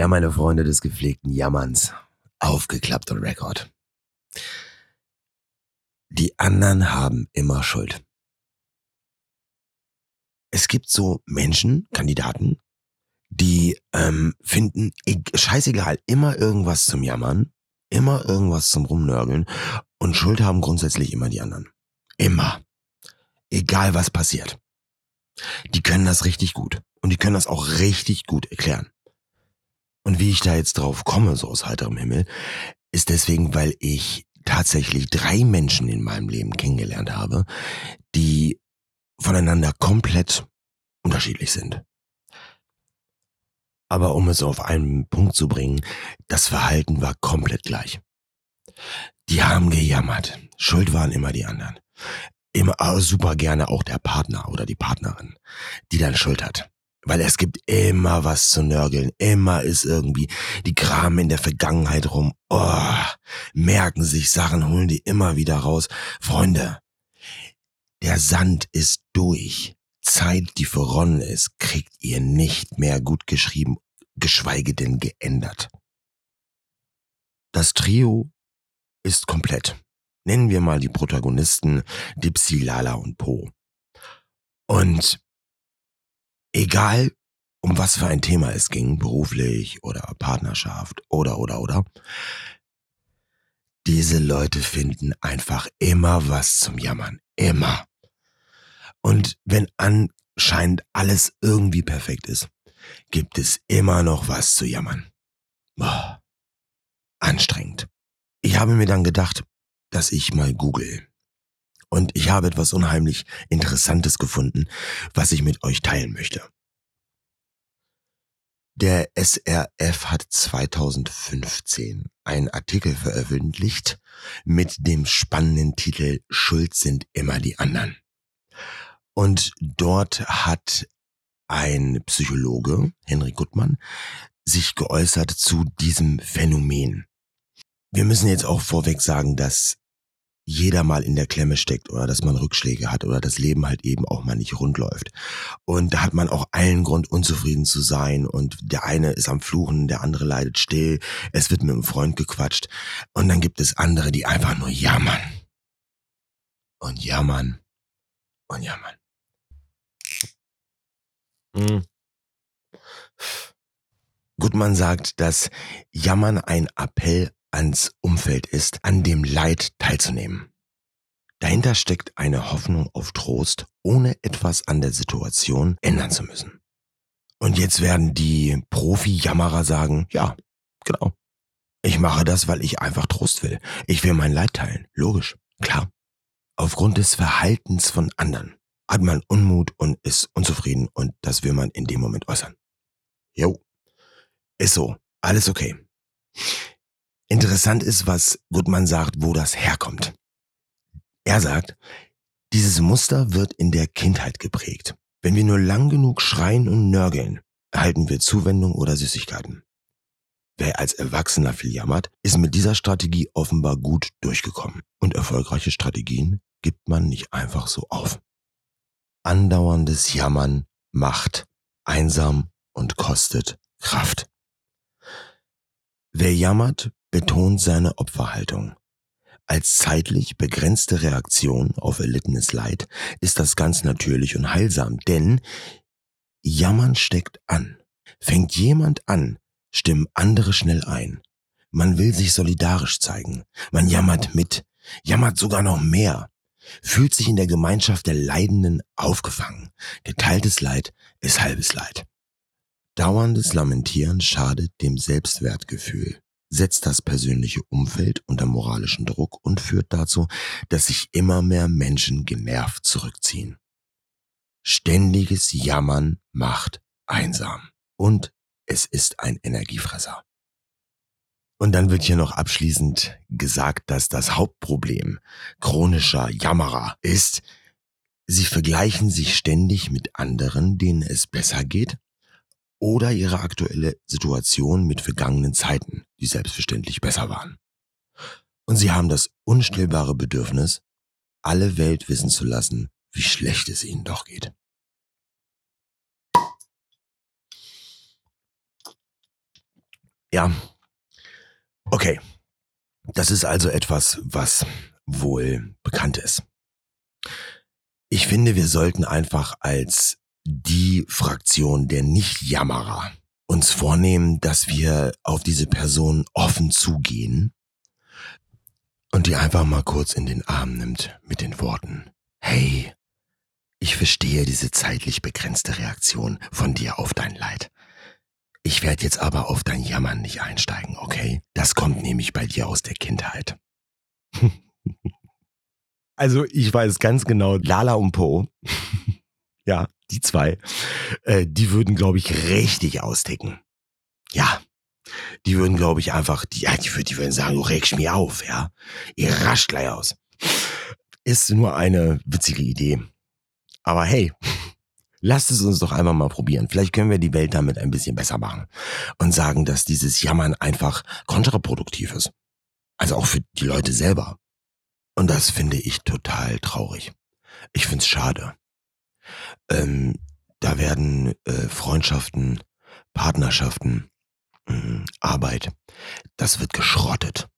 Ja, meine Freunde des gepflegten Jammerns. Aufgeklappter Rekord. Die anderen haben immer Schuld. Es gibt so Menschen, Kandidaten, die ähm, finden, scheißegal, immer irgendwas zum Jammern, immer irgendwas zum Rumnörgeln und Schuld haben grundsätzlich immer die anderen. Immer. Egal was passiert. Die können das richtig gut. Und die können das auch richtig gut erklären. Und wie ich da jetzt drauf komme, so aus heiterem Himmel, ist deswegen, weil ich tatsächlich drei Menschen in meinem Leben kennengelernt habe, die voneinander komplett unterschiedlich sind. Aber um es auf einen Punkt zu bringen, das Verhalten war komplett gleich. Die haben gejammert. Schuld waren immer die anderen. Immer super gerne auch der Partner oder die Partnerin, die dann Schuld hat. Weil es gibt immer was zu nörgeln. Immer ist irgendwie die Kram in der Vergangenheit rum. Oh, merken sich Sachen, holen die immer wieder raus. Freunde, der Sand ist durch. Zeit, die verronnen ist, kriegt ihr nicht mehr gut geschrieben, geschweige denn geändert. Das Trio ist komplett. Nennen wir mal die Protagonisten Dipsy, Lala und Po. Und egal, um was für ein Thema es ging, beruflich oder Partnerschaft oder oder oder, diese Leute finden einfach immer was zum Jammern. Immer. Und wenn anscheinend alles irgendwie perfekt ist, gibt es immer noch was zu jammern. Boah, anstrengend. Ich habe mir dann gedacht, dass ich mal google. Und ich habe etwas unheimlich Interessantes gefunden, was ich mit euch teilen möchte. Der SRF hat 2015 einen Artikel veröffentlicht mit dem spannenden Titel Schuld sind immer die anderen. Und dort hat ein Psychologe, Henry Gutmann, sich geäußert zu diesem Phänomen. Wir müssen jetzt auch vorweg sagen, dass jeder mal in der Klemme steckt oder dass man Rückschläge hat oder das Leben halt eben auch mal nicht rund läuft. Und da hat man auch allen Grund, unzufrieden zu sein. Und der eine ist am Fluchen, der andere leidet still. Es wird mit einem Freund gequatscht. Und dann gibt es andere, die einfach nur jammern. Und jammern. Und jammern. Hm. Gutmann sagt, dass Jammern ein Appell ans Umfeld ist, an dem Leid teilzunehmen. Dahinter steckt eine Hoffnung auf Trost, ohne etwas an der Situation ändern zu müssen. Und jetzt werden die Profi-Jammerer sagen, ja, genau. Ich mache das, weil ich einfach Trost will. Ich will mein Leid teilen. Logisch. Klar. Aufgrund des Verhaltens von anderen hat man Unmut und ist unzufrieden und das will man in dem Moment äußern. Jo. Ist so. Alles okay. Interessant ist, was Gutmann sagt, wo das herkommt. Er sagt, dieses Muster wird in der Kindheit geprägt. Wenn wir nur lang genug schreien und nörgeln, erhalten wir Zuwendung oder Süßigkeiten. Wer als Erwachsener viel jammert, ist mit dieser Strategie offenbar gut durchgekommen. Und erfolgreiche Strategien gibt man nicht einfach so auf. Andauerndes Jammern macht einsam und kostet Kraft. Wer jammert, betont seine Opferhaltung. Als zeitlich begrenzte Reaktion auf erlittenes Leid ist das ganz natürlich und heilsam, denn Jammern steckt an. Fängt jemand an, stimmen andere schnell ein. Man will sich solidarisch zeigen. Man jammert mit, jammert sogar noch mehr, fühlt sich in der Gemeinschaft der Leidenden aufgefangen. Geteiltes Leid ist halbes Leid. Dauerndes Lamentieren schadet dem Selbstwertgefühl setzt das persönliche Umfeld unter moralischen Druck und führt dazu, dass sich immer mehr Menschen genervt zurückziehen. Ständiges Jammern macht einsam und es ist ein Energiefresser. Und dann wird hier noch abschließend gesagt, dass das Hauptproblem chronischer Jammerer ist, sie vergleichen sich ständig mit anderen, denen es besser geht oder ihre aktuelle Situation mit vergangenen Zeiten, die selbstverständlich besser waren. Und sie haben das unstillbare Bedürfnis, alle Welt wissen zu lassen, wie schlecht es ihnen doch geht. Ja. Okay. Das ist also etwas, was wohl bekannt ist. Ich finde, wir sollten einfach als die Fraktion der Nicht-Jammerer uns vornehmen, dass wir auf diese Person offen zugehen und die einfach mal kurz in den Arm nimmt mit den Worten, hey, ich verstehe diese zeitlich begrenzte Reaktion von dir auf dein Leid. Ich werde jetzt aber auf dein Jammern nicht einsteigen, okay? Das kommt nämlich bei dir aus der Kindheit. also ich weiß ganz genau, Lala und Po, ja, die zwei, äh, die würden, glaube ich, richtig austicken. Ja, die würden, glaube ich, einfach, die, ja, die, die würden sagen, du regst mich auf, ja. Ihr rascht gleich aus. Ist nur eine witzige Idee. Aber hey, lasst es uns doch einfach mal probieren. Vielleicht können wir die Welt damit ein bisschen besser machen und sagen, dass dieses Jammern einfach kontraproduktiv ist. Also auch für die Leute selber. Und das finde ich total traurig. Ich find's schade. Ähm, da werden äh, Freundschaften, Partnerschaften, mh, Arbeit, das wird geschrottet.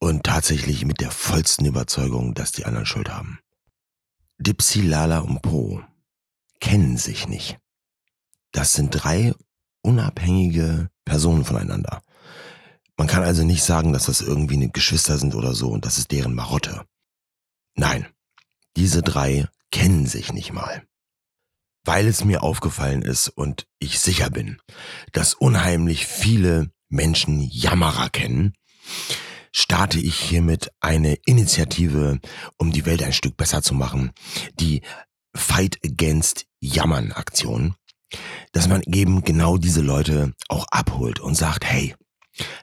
Und tatsächlich mit der vollsten Überzeugung, dass die anderen Schuld haben. Dipsy, Lala und Po kennen sich nicht. Das sind drei unabhängige Personen voneinander. Man kann also nicht sagen, dass das irgendwie eine Geschwister sind oder so und das ist deren Marotte. Nein, diese drei kennen sich nicht mal. Weil es mir aufgefallen ist und ich sicher bin, dass unheimlich viele Menschen Jammerer kennen, starte ich hiermit eine Initiative, um die Welt ein Stück besser zu machen, die Fight Against Jammern Aktion, dass man eben genau diese Leute auch abholt und sagt, hey,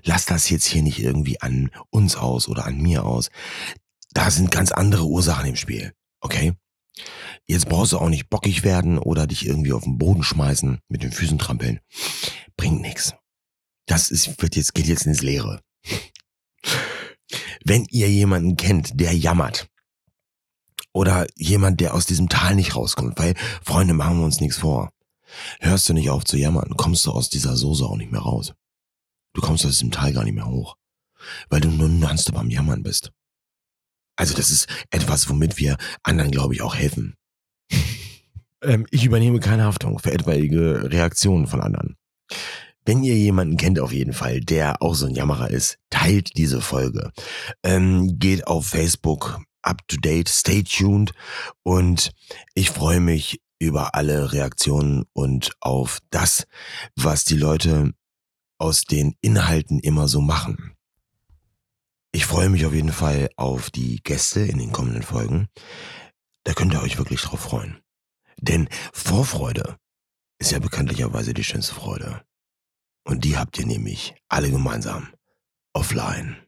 lass das jetzt hier nicht irgendwie an uns aus oder an mir aus. Da sind ganz andere Ursachen im Spiel, okay? Jetzt brauchst du auch nicht bockig werden oder dich irgendwie auf den Boden schmeißen, mit den Füßen trampeln. Bringt nichts. Das ist, wird jetzt, geht jetzt ins Leere. Wenn ihr jemanden kennt, der jammert, oder jemand, der aus diesem Tal nicht rauskommt, weil, Freunde, machen wir uns nichts vor. Hörst du nicht auf zu jammern, kommst du aus dieser Soße auch nicht mehr raus. Du kommst aus diesem Tal gar nicht mehr hoch, weil du nur nonstop beim Jammern bist. Also das ist etwas, womit wir anderen, glaube ich, auch helfen. Ähm, ich übernehme keine Haftung für etwaige Reaktionen von anderen. Wenn ihr jemanden kennt auf jeden Fall, der auch so ein Jammerer ist, teilt diese Folge. Ähm, geht auf Facebook up to date, stay tuned und ich freue mich über alle Reaktionen und auf das, was die Leute aus den Inhalten immer so machen. Ich freue mich auf jeden Fall auf die Gäste in den kommenden Folgen. Da könnt ihr euch wirklich drauf freuen. Denn Vorfreude ist ja bekanntlicherweise die schönste Freude. Und die habt ihr nämlich alle gemeinsam offline.